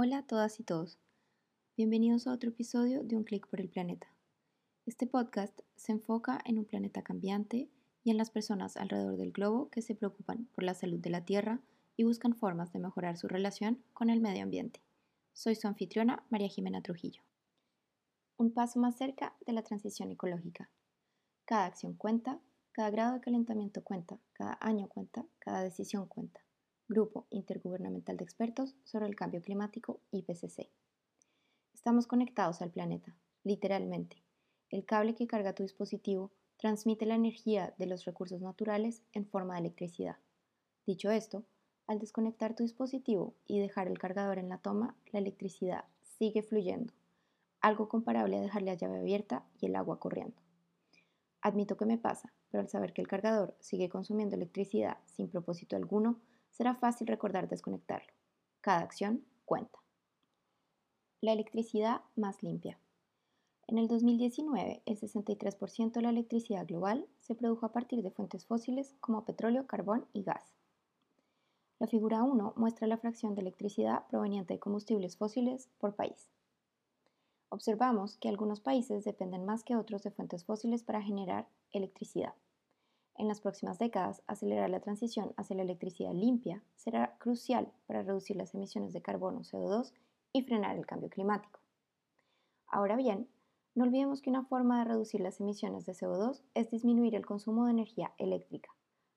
Hola a todas y todos. Bienvenidos a otro episodio de Un clic por el planeta. Este podcast se enfoca en un planeta cambiante y en las personas alrededor del globo que se preocupan por la salud de la Tierra y buscan formas de mejorar su relación con el medio ambiente. Soy su anfitriona, María Jimena Trujillo. Un paso más cerca de la transición ecológica. Cada acción cuenta, cada grado de calentamiento cuenta, cada año cuenta, cada decisión cuenta. Grupo Intergubernamental de Expertos sobre el Cambio Climático, IPCC. Estamos conectados al planeta, literalmente. El cable que carga tu dispositivo transmite la energía de los recursos naturales en forma de electricidad. Dicho esto, al desconectar tu dispositivo y dejar el cargador en la toma, la electricidad sigue fluyendo, algo comparable a dejar la llave abierta y el agua corriendo. Admito que me pasa, pero al saber que el cargador sigue consumiendo electricidad sin propósito alguno, será fácil recordar desconectarlo. Cada acción cuenta. La electricidad más limpia. En el 2019, el 63% de la electricidad global se produjo a partir de fuentes fósiles como petróleo, carbón y gas. La figura 1 muestra la fracción de electricidad proveniente de combustibles fósiles por país. Observamos que algunos países dependen más que otros de fuentes fósiles para generar electricidad. En las próximas décadas, acelerar la transición hacia la electricidad limpia será crucial para reducir las emisiones de carbono CO2 y frenar el cambio climático. Ahora bien, no olvidemos que una forma de reducir las emisiones de CO2 es disminuir el consumo de energía eléctrica.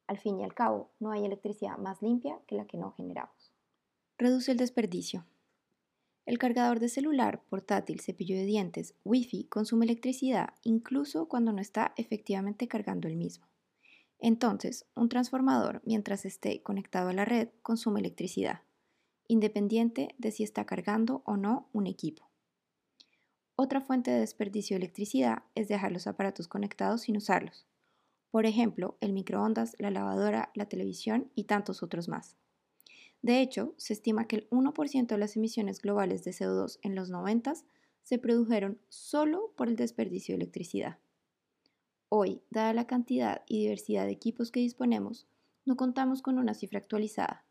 Al fin y al cabo, no hay electricidad más limpia que la que no generamos. Reduce el desperdicio. El cargador de celular, portátil, cepillo de dientes, Wi-Fi consume electricidad incluso cuando no está efectivamente cargando el mismo. Entonces, un transformador, mientras esté conectado a la red, consume electricidad, independiente de si está cargando o no un equipo. Otra fuente de desperdicio de electricidad es dejar los aparatos conectados sin usarlos. Por ejemplo, el microondas, la lavadora, la televisión y tantos otros más. De hecho, se estima que el 1% de las emisiones globales de CO2 en los 90 se produjeron solo por el desperdicio de electricidad. Hoy, dada la cantidad y diversidad de equipos que disponemos, no contamos con una cifra actualizada,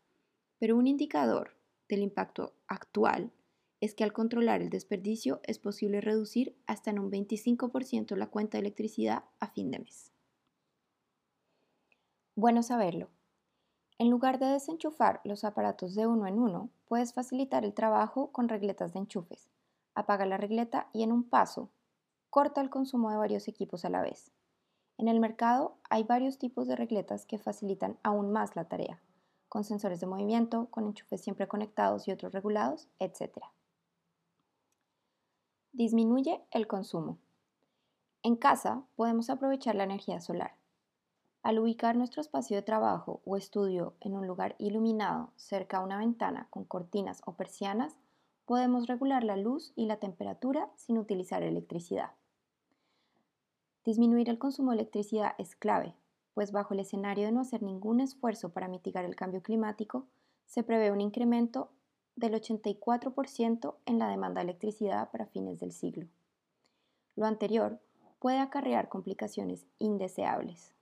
pero un indicador del impacto actual es que al controlar el desperdicio es posible reducir hasta en un 25% la cuenta de electricidad a fin de mes. Bueno saberlo. En lugar de desenchufar los aparatos de uno en uno, puedes facilitar el trabajo con regletas de enchufes. Apaga la regleta y en un paso, corta el consumo de varios equipos a la vez. En el mercado hay varios tipos de regletas que facilitan aún más la tarea, con sensores de movimiento, con enchufes siempre conectados y otros regulados, etc. Disminuye el consumo. En casa podemos aprovechar la energía solar. Al ubicar nuestro espacio de trabajo o estudio en un lugar iluminado cerca a una ventana con cortinas o persianas, podemos regular la luz y la temperatura sin utilizar electricidad. Disminuir el consumo de electricidad es clave, pues bajo el escenario de no hacer ningún esfuerzo para mitigar el cambio climático, se prevé un incremento del 84% en la demanda de electricidad para fines del siglo. Lo anterior puede acarrear complicaciones indeseables,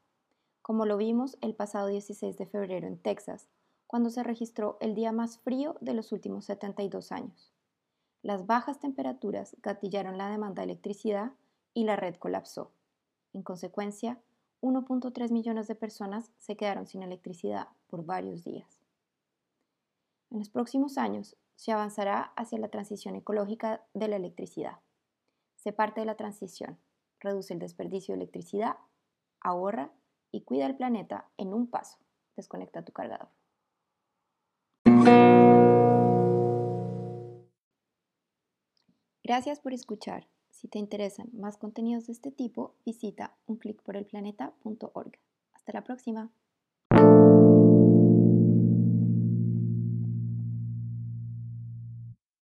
como lo vimos el pasado 16 de febrero en Texas, cuando se registró el día más frío de los últimos 72 años. Las bajas temperaturas gatillaron la demanda de electricidad y la red colapsó. En consecuencia, 1.3 millones de personas se quedaron sin electricidad por varios días. En los próximos años se avanzará hacia la transición ecológica de la electricidad. Se parte de la transición, reduce el desperdicio de electricidad, ahorra y cuida el planeta en un paso. Desconecta tu cargador. Gracias por escuchar. Si te interesan más contenidos de este tipo, visita unclicporelplaneta.org. Hasta la próxima.